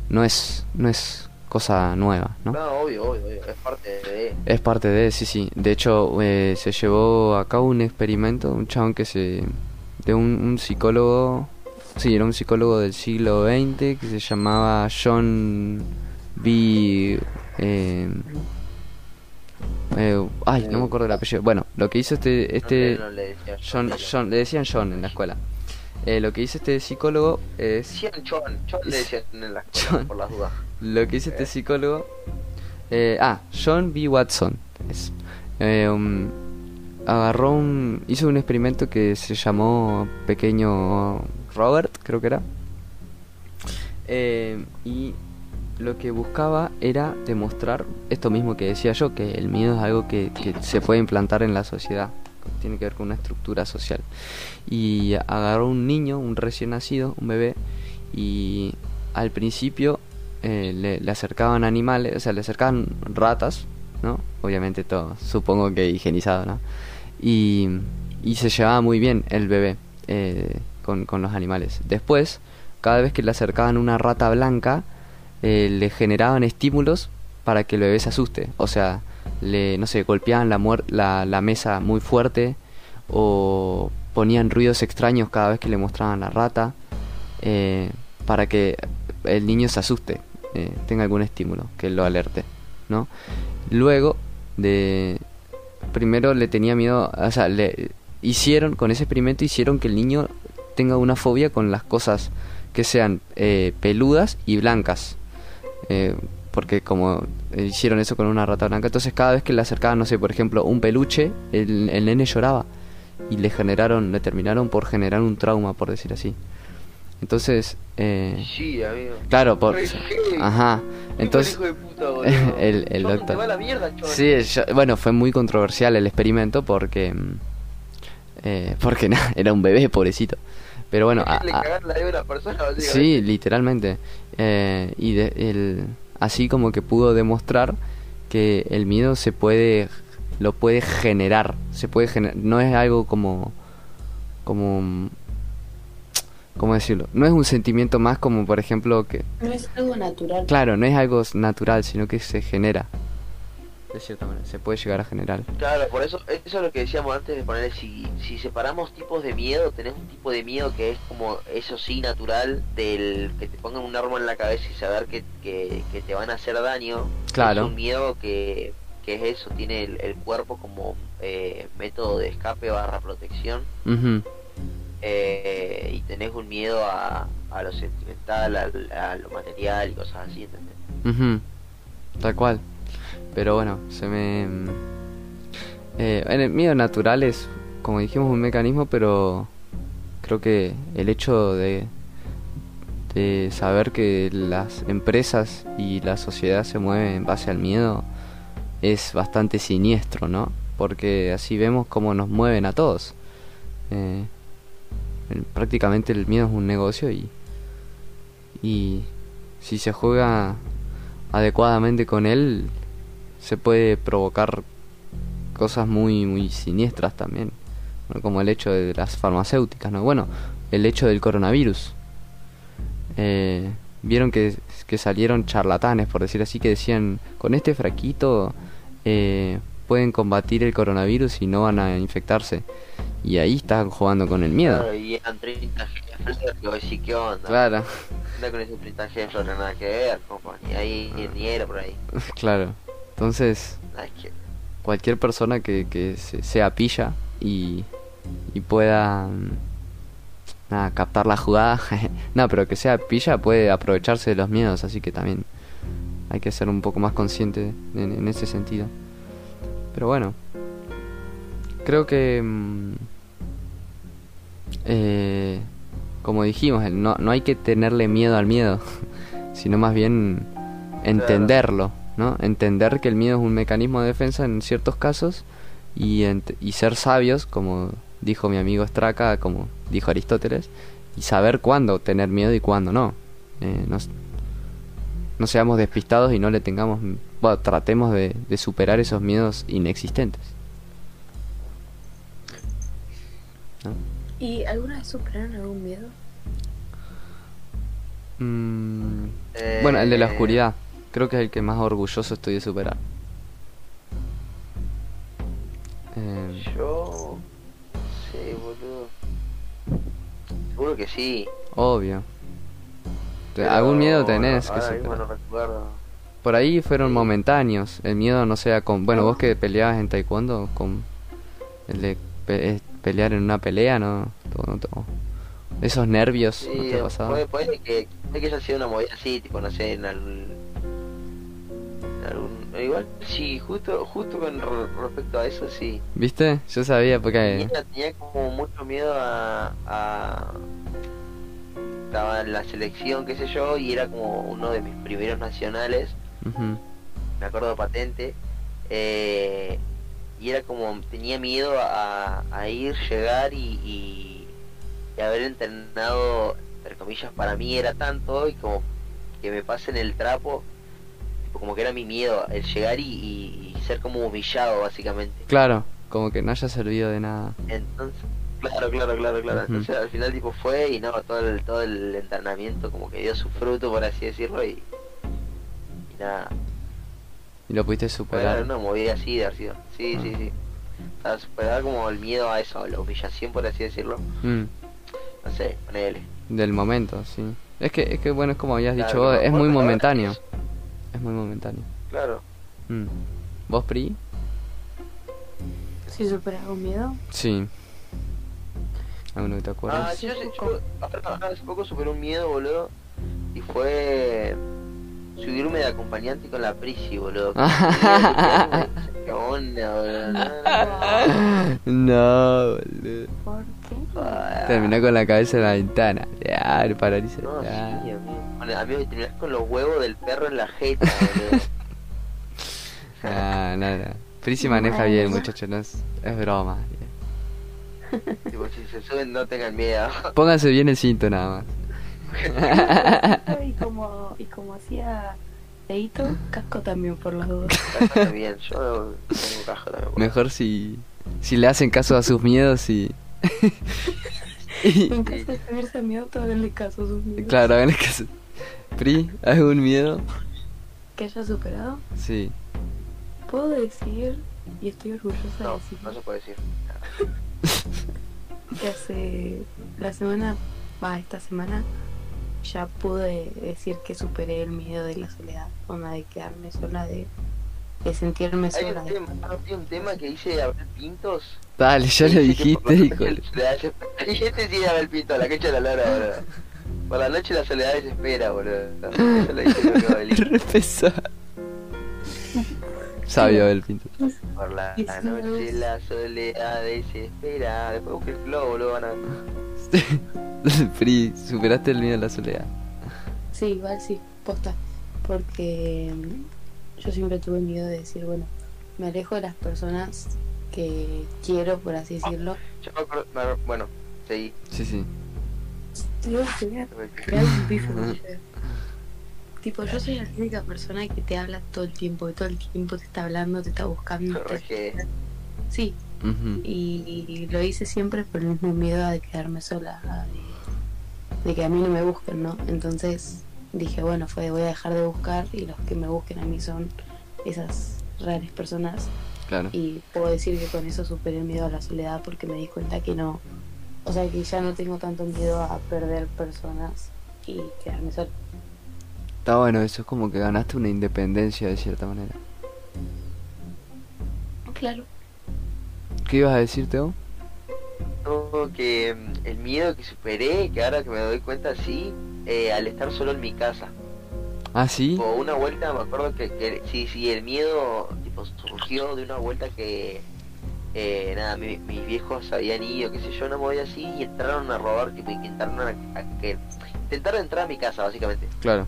No es, no es cosa nueva, ¿no? No, obvio, obvio, obvio, es parte de... Es parte de, sí, sí. De hecho, eh, se llevó a cabo un experimento, un chabón que se... de un, un psicólogo, sí, era un psicólogo del siglo XX que se llamaba John B... eh, eh, ay, no me acuerdo el apellido. Bueno, lo que hizo este... este No, le decía John, John, John, le decían John en la escuela. Eh, lo que hizo este psicólogo es... Decían John, John le decían en la escuela, John. por las dudas. Lo que hizo este psicólogo. eh, ah, John B. Watson. Es, eh, um, agarró un. Hizo un experimento que se llamó Pequeño Robert, creo que era. Eh, y lo que buscaba era demostrar esto mismo que decía yo: que el miedo es algo que, que se puede implantar en la sociedad. Tiene que ver con una estructura social. Y agarró un niño, un recién nacido, un bebé, y al principio eh, le, le acercaban animales, o sea, le acercaban ratas, ¿no? Obviamente todo, supongo que higienizado, ¿no? Y, y se llevaba muy bien el bebé eh, con, con los animales. Después, cada vez que le acercaban una rata blanca, eh, le generaban estímulos para que el bebé se asuste. O sea, le, no sé, golpeaban la, la, la mesa muy fuerte o ponían ruidos extraños cada vez que le mostraban la rata eh, para que el niño se asuste, tenga algún estímulo que lo alerte, ¿no? Luego de primero le tenía miedo, o sea, le hicieron con ese experimento hicieron que el niño tenga una fobia con las cosas que sean eh, peludas y blancas. Eh, porque como hicieron eso con una rata blanca, entonces cada vez que le acercaban, no sé, por ejemplo, un peluche, el, el nene lloraba y le generaron, le terminaron por generar un trauma, por decir así. Entonces, eh, Sí, amigo. claro, por, Re ajá, entonces, hijo de puta, boludo. el, el doctor. te va a la mierda, John. Sí, yo- bueno, fue muy controversial el experimento porque, mm, eh, porque nada, era un bebé, pobrecito. Pero bueno, a- a- la persona. Sí, literalmente. Eh, y de- el, así como que pudo demostrar que el miedo se puede, lo puede generar, se puede gener- no es algo como, como, ¿cómo decirlo? No es un sentimiento más como, por ejemplo, que, No es algo natural. claro, no es algo natural, sino que se genera. De cierta manera, se puede llegar a generar. Claro, por eso, eso es lo que decíamos antes de poner, si, si separamos tipos de miedo, tenés un tipo de miedo que es como, eso sí, natural, del que te pongan un arma en la cabeza y saber que, que, que te van a hacer daño. Claro. Es un miedo que, que es eso, tiene el, el cuerpo como eh, método de escape barra protección. Ujú. Eh, y tenés un miedo a, a lo sentimental, al- a, lo material y cosas así, ¿entendés? Ujú, Tal cual. Pero bueno, se me... mm, Eh, en el miedo natural es, como dijimos, un mecanismo, pero creo que el hecho de, de saber que las empresas y la sociedad se mueven en base al miedo es bastante siniestro, ¿no? Porque así vemos cómo nos mueven a todos. Eh, el- prácticamente el miedo es un negocio y, y si se juega adecuadamente con él, se puede provocar cosas muy, muy siniestras también. Como el hecho de las farmacéuticas, ¿no? Bueno, el hecho del coronavirus. Eh, Vieron que, que salieron charlatanes, por decir así, que decían, con este fraquito eh, pueden combatir el coronavirus y no van a infectarse. Y ahí están jugando con el miedo. Claro, y eran 30 jefes flaco, y sí, ¿qué onda? Claro, Anda con ese puntaje de flor, nada que ver, compa. Ni ahí, ni, ni era por ahí. claro. Entonces, cualquier persona que, que se- sea pilla y, y pueda mm, nada, captar la jugada, no, pero que sea pilla puede aprovecharse de los miedos, así que también hay que ser un poco más consciente en, en ese sentido. Pero bueno, creo que, mm, eh, como dijimos, no, no hay que tenerle miedo al miedo, sino más bien entenderlo, ¿no? Entender que el miedo es un mecanismo de defensa en ciertos casos y, ser sabios, como dijo mi amigo Straka, como dijo Aristóteles, y saber cuándo tener miedo y cuándo no. Eh, no, seamos despistados y no le tengamos, bueno, tratemos de superar esos miedos inexistentes. ¿No? ¿Y alguna vez superaron algún miedo? Mm, Eh, Bueno, el de la oscuridad. Creo que es el que más orgulloso estoy de superar. Eh, Yo. Sí, boludo. Seguro que sí. obvio. Pero Algún miedo tenés que superar. no recuerdo. Por ahí fueron momentáneos. El miedo no sea con. Bueno, vos que peleabas en taekwondo, con. El de pe- pelear en una pelea, ¿no? Todo- no te- Esos nervios, ¿no Sí, puede, puede que, puede que haya sido una movida así, tipo, no sé, en algún. en algún- igual, sí, justo, justo con re- respecto a eso, sí. ¿Viste? Yo sabía porque. Tenía, tenía como mucho miedo a, a. Estaba en la selección, qué sé yo, y era como uno de mis primeros nacionales. Ujú, me acuerdo patente, eh, y era como, tenía miedo a, a ir, llegar y, y, y haber entrenado, entre comillas, para mí era tanto, y como que me pasen el trapo, tipo, como que era mi miedo, el llegar y, y- ser como humillado, básicamente. Claro, como que no haya servido de nada. Entonces, claro, claro, claro, claro. Entonces al final tipo fue y no, todo el, todo el entrenamiento como que dio su fruto, por así decirlo, y nada. Y lo pudiste superar. una movida así de sido. Sí, sí, sí. O sea, superar como el miedo a eso, a la humillación, por así decirlo. Mm, No sé, ponele. del momento, sí. Es que, es que bueno, es como habías Claro, dicho vos, es muy momentáneo. es- Es muy momentáneo. Claro. Mm. ¿Vos, Pri? ¿Si superas algún miedo? Sí. ¿Alguno que te Ah, acuerdas? yo, yo, yo- ahora hace poco superé un miedo, boludo. Y fue subirme de acompañante con la Prisi, boludo. Qué onda, boludo. No, no, no. no, boludo. ¿Por qué? Joder. Terminó con la cabeza en la ventana. Ya, el paraliza. No, sí, ya. amigo. Bueno, amigo, terminás con los huevos del perro en la jeta, boludo. Ah, nada. Pri se maneja bien, muchachos. No es, es broma. tipo, si se suben, no tengan miedo. Pónganse bien el cinto nada más. y como, y como hacía Leito, casco también por las dudas. Bien, yo tengo caja también. Mejor si, si le hacen caso a sus miedos y... y- En caso de subirse a mi auto, háganle caso a sus miedos. claro, háganle caso. Pri, ¿algún miedo? Que haya superado. Sí. Puedo decir, y estoy orgullosa de No, decir, no se puede decir. que hace la semana, va, esta semana, ya pude decir que superé el miedo de la soledad, onda de quedarme sola, de, de sentirme Hay sola. un, de- tema, hay un tema que dice Abel Pintos. Dale, ya lo dijiste, hijo. este sí Abel Pintos, la quecha de la lora, boludo. Por la noche la soledad desespera, boludo. Eso lo dice lo que Abelito. Re pesado. Sabio el pinto. Por la noche la soledad desespera. Después busca el flow, boludo, van a... Pri, superaste el miedo a la soledad. Sí, igual sí, posta. Porque mm, yo siempre tuve miedo de decir, bueno, me alejo de las personas que quiero, por así decirlo. Yo me acuerdo, me- bueno, seguí. Sí, sí. Crear un. Tipo, yo soy la típica persona que te habla todo el tiempo, que todo el tiempo te está hablando, te está buscando. te- Sí, Y, y lo hice siempre por el mismo miedo de quedarme sola, de que a mí no me busquen, ¿no? Entonces dije, bueno, fue, voy a dejar de buscar y los que me busquen a mí son esas raras personas Claro. y puedo decir que con eso superé el miedo a la soledad porque me di cuenta que no, O sea que ya no tengo tanto miedo a perder personas y quedarme sola. Está bueno, eso es como que ganaste una independencia de cierta manera. Claro. ¿Qué ibas a decir, Teo? No, que mm, el miedo que superé, que ahora que me doy cuenta, sí, eh, al estar solo en mi casa. Ah, sí. O una vuelta, me acuerdo que, que sí, sí, el miedo tipo surgió de una vuelta que, eh, nada, mi- mis viejos habían ido, qué sé yo, una movida así, y entraron a robar, tipo, intentaron a, a que, intentaron entrar a mi casa, básicamente. Claro,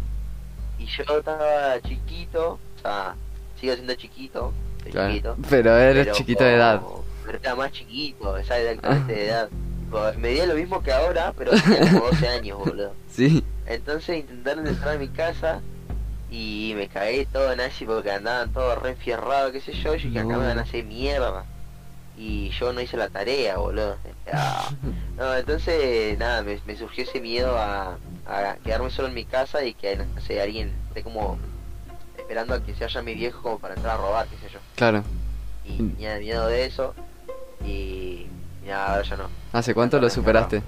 Y yo estaba chiquito, o sea, sigo siendo chiquito, claro. chiquito. Pero eres pero chiquito de edad. Pero era más chiquito, exactamente de edad. Tipo, medía lo mismo que ahora, pero tenía como 12 años, boludo. Sí. Entonces intentaron entrar a mi casa y me cagué todo nazi porque andaban todos re enfierrados, qué sé yo, y que acá me van a hacer mierda. Y yo no hice la tarea, boludo. Ah. No, entonces, nada, me, me surgió ese miedo a, a quedarme solo en mi casa y que, no sé, alguien esté como esperando a que se vaya mi viejo como para entrar a robar, qué sé yo. Claro. Y tenía miedo de eso y, y nada, ahora ya no. ¿Hace cuánto lo superaste?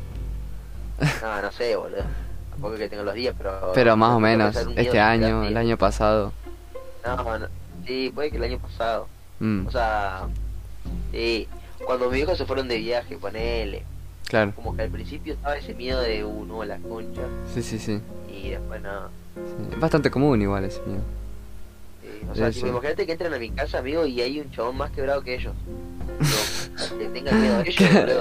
No, no sé, boludo. Tampoco es que tengo los días, pero... Pero más o menos, este año, el año pasado. No, no, sí, puede que el año pasado. Mm, O sea, sí, cuando mis hijos se fueron de viaje, ponele. claro. Como que al principio estaba ese miedo de uno, la concha, Sí, sí, sí. y después no. Sí, Es bastante común igual ese miedo. O sea, Sí, tipo, sí. imagínate que entran a mi casa, amigo, y hay un chabón más quebrado que ellos. Que tengan miedo a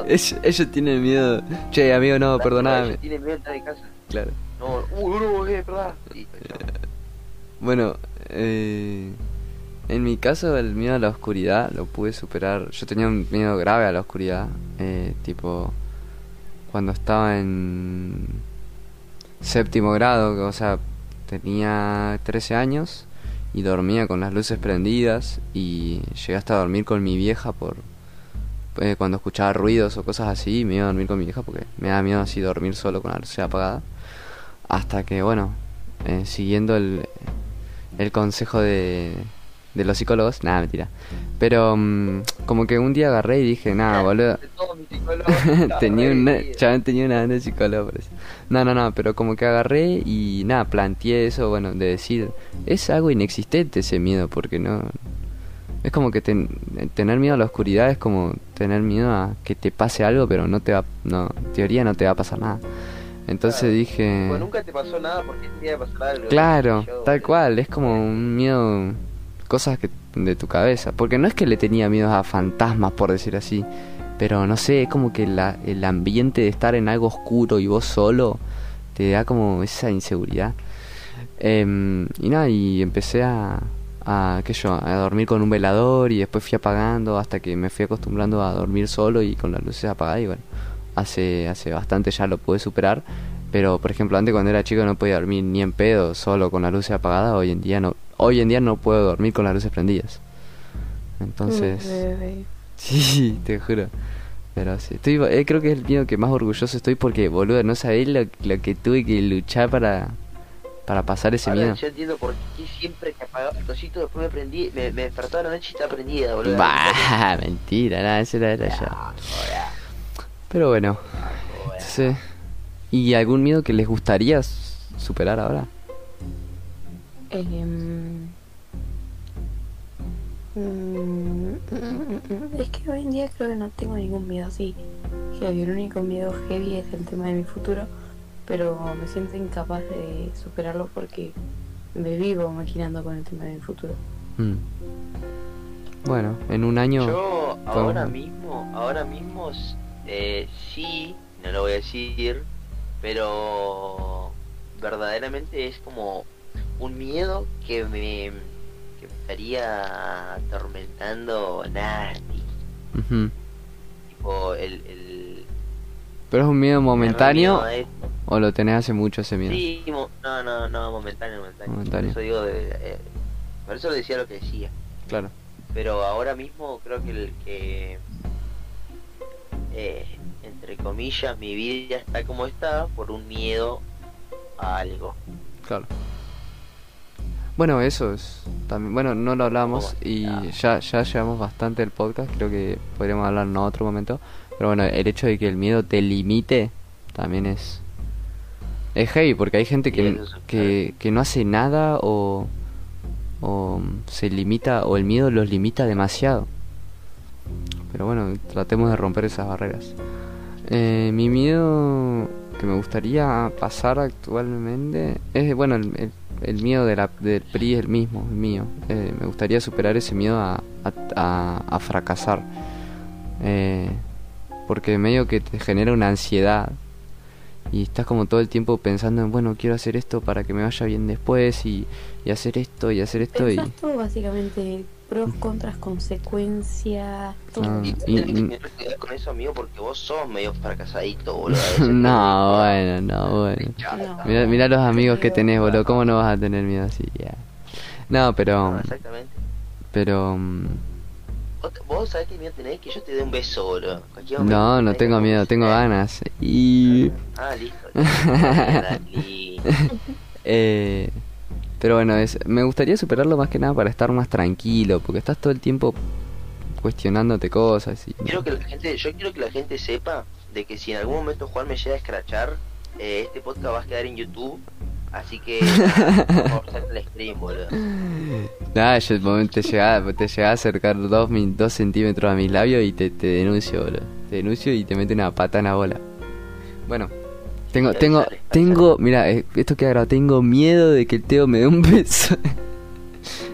ellos, ellos, tienen miedo. Che, amigo, no, Claro, perdoname. Ellos tienen miedo de entrar a mi casa. Claro. No, no. Bueno, eh, en mi caso el miedo a la oscuridad lo pude superar. Yo tenía un miedo grave a la oscuridad, eh, tipo cuando estaba en séptimo grado, o sea, tenía 13 años y dormía con las luces prendidas y llegué hasta a dormir con mi vieja por eh, cuando escuchaba ruidos o cosas así, me iba a dormir con mi vieja porque me da miedo así dormir solo con la luz apagada. Hasta que, bueno, eh, siguiendo el, el consejo de, de los psicólogos, nada, mentira. Pero mm, como que un día agarré y dije, nada, boludo. Tenía una, chaval tenía una banda de psicólogo, parece. No, no, no, pero como que agarré y nada, planteé eso, bueno, de decir, es algo inexistente ese miedo, porque no... Es como que ten- tener miedo a la oscuridad es como tener miedo a que te pase algo, pero no te va, no, en teoría no te va a pasar nada. Entonces Claro. dije... Tipo, nunca te pasó nada porque te iba a pasar algo. Claro, Yo, tal cual, es como un miedo, cosas que de tu cabeza, porque no es que le tenía miedo a fantasmas, por decir así, pero no sé, es como que la, el ambiente de estar en algo oscuro y vos solo te da como esa inseguridad. Em, y nada, y empecé a, a, yo, a dormir con un velador y después fui apagando hasta que me fui acostumbrando a dormir solo y con las luces apagadas y bueno, hace, hace bastante ya lo pude superar. Pero por ejemplo antes cuando era chico no podía dormir ni en pedo solo con las luces apagadas, hoy en día no, hoy en día no puedo dormir con las luces prendidas. Entonces, Bebé. sí, te juro. Pero sí, estoy, eh, creo que es el miedo que más orgulloso estoy porque boludo, no sabéis lo, lo que tuve que luchar para para pasar ese miedo. yo entiendo por qué siempre que apagaba el cosito después me prendí, me, me despertaba la noche y estaba prendida, boludo. Bah, mentira, nada, eso era, joder, Pero bueno, sí. ¿Y algún miedo que les gustaría superar ahora? Em, Es que hoy en día creo que no tengo ningún miedo así. heavy, el único miedo heavy es el tema de mi futuro, pero me siento incapaz de superarlo porque me vivo maquinando con el tema de mi futuro. Mm. Bueno, en un año... Yo ahora mismo, ahora mismo eh, sí, no lo voy a decir, pero verdaderamente es como un miedo que me, que me estaría atormentando nasty. Tipo, el, el ¿Pero es un miedo momentáneo o lo tenés hace mucho ese miedo? Sí, mo- no, no, no, momentáneo, momentáneo. Momentáneo. Por eso digo, de, eh, por eso decía lo que decía. Claro. Pero ahora mismo creo que el que, eh, entre comillas, mi vida está como está por un miedo a algo. Claro. Bueno, eso es también. Bueno, no lo hablamos y ya, ya llevamos bastante el podcast. Creo que podríamos hablar en otro momento. Pero bueno, el hecho de que el miedo te limite también es... Es heavy porque hay gente que, que, que no hace nada o, o se limita o el miedo los limita demasiado. Pero bueno, tratemos de romper esas barreras. Eh, mi miedo que me gustaría pasar actualmente es, bueno, el, el- el miedo de la, del PRI es el mismo, el mío. Eh, me gustaría superar ese miedo a, a, a- a fracasar. Eh, porque medio que te genera una ansiedad. Y estás como todo el tiempo pensando en, bueno, quiero hacer esto para que me vaya bien después y, y hacer esto y hacer esto y... Pensás todo básicamente, pros, contras, consecuencias, todo. Ah. Y que con eso, amigo, porque vos sos medio fracasadito, boludo. no, bueno, no, bueno. No. Mira, mira los amigos que tenés, boludo. ¿Cómo no vas a tener miedo así? Ya. No, pero. No, exactamente. Pero. mm, Vos, vos sabés qué miedo tenés que yo te dé un beso, boludo. No, no tengo miedo, que- tengo ganas. Y. Ah, listo. Dale. Eh, pero bueno, es, me gustaría superarlo más que nada para estar más tranquilo, porque estás todo el tiempo cuestionándote cosas y... Quiero que la gente, yo quiero que la gente sepa de que si en algún momento Juan me llega a escrachar, eh, este podcast va a quedar en YouTube. Así que vamos a el stream, boludo. Nada, yo te llega, te llega a acercar dos, min- dos centímetros a mis labios y te, te denuncio, boludo. Te denuncio y te mete una pata en la bola. Bueno, tengo, tengo, tengo, mira, eh, esto queda grabado, tengo miedo de que el Teo me dé un beso.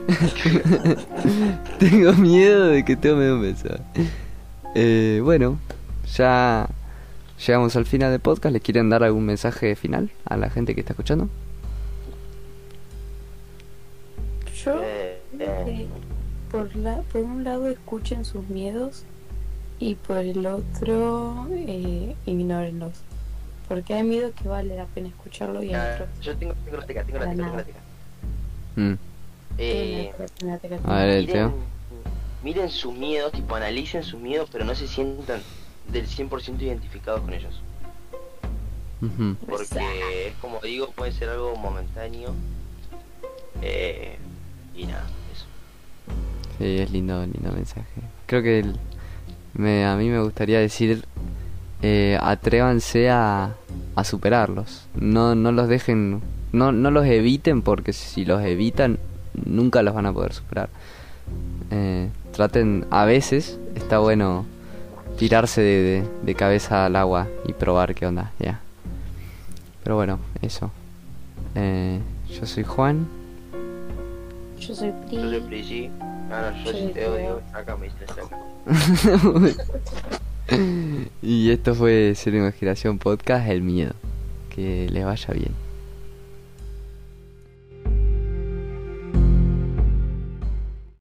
tengo miedo de que Teo me dé un beso. Eh, bueno, ya llegamos al final del podcast. ¿Les quieren dar algún mensaje final a la gente que está escuchando? Yo, eh, por, la, por un lado, escuchen sus miedos y por el otro, eh, ignórenlos. Porque hay miedo que vale la pena escucharlo y ah, yo tengo, tengo la teca, tengo la teca, tengo la teca. Mm. Eh, la a ver, miren, Teo. miren sus miedos, tipo analicen sus miedos, pero no se sientan del 100% identificados con ellos. Porque es como digo, puede ser algo momentáneo. Eh, y nada, eso. Sí, es lindo, lindo mensaje. Creo que el- me, a mí me gustaría decir, eh, atrévanse a, a superarlos. No, no los dejen, no, no los eviten porque si los evitan nunca los van a poder superar. Eh, traten, a veces está bueno tirarse de, de- de cabeza al agua y probar qué onda, ya. Pero bueno, eso. Eh, yo soy Juan. Yo soy Pri. Yo soy. Ah, no, yo Yo sí te odio. Acá me. y esto fue Cero Imaginación Podcast, El Miedo. Que les vaya bien.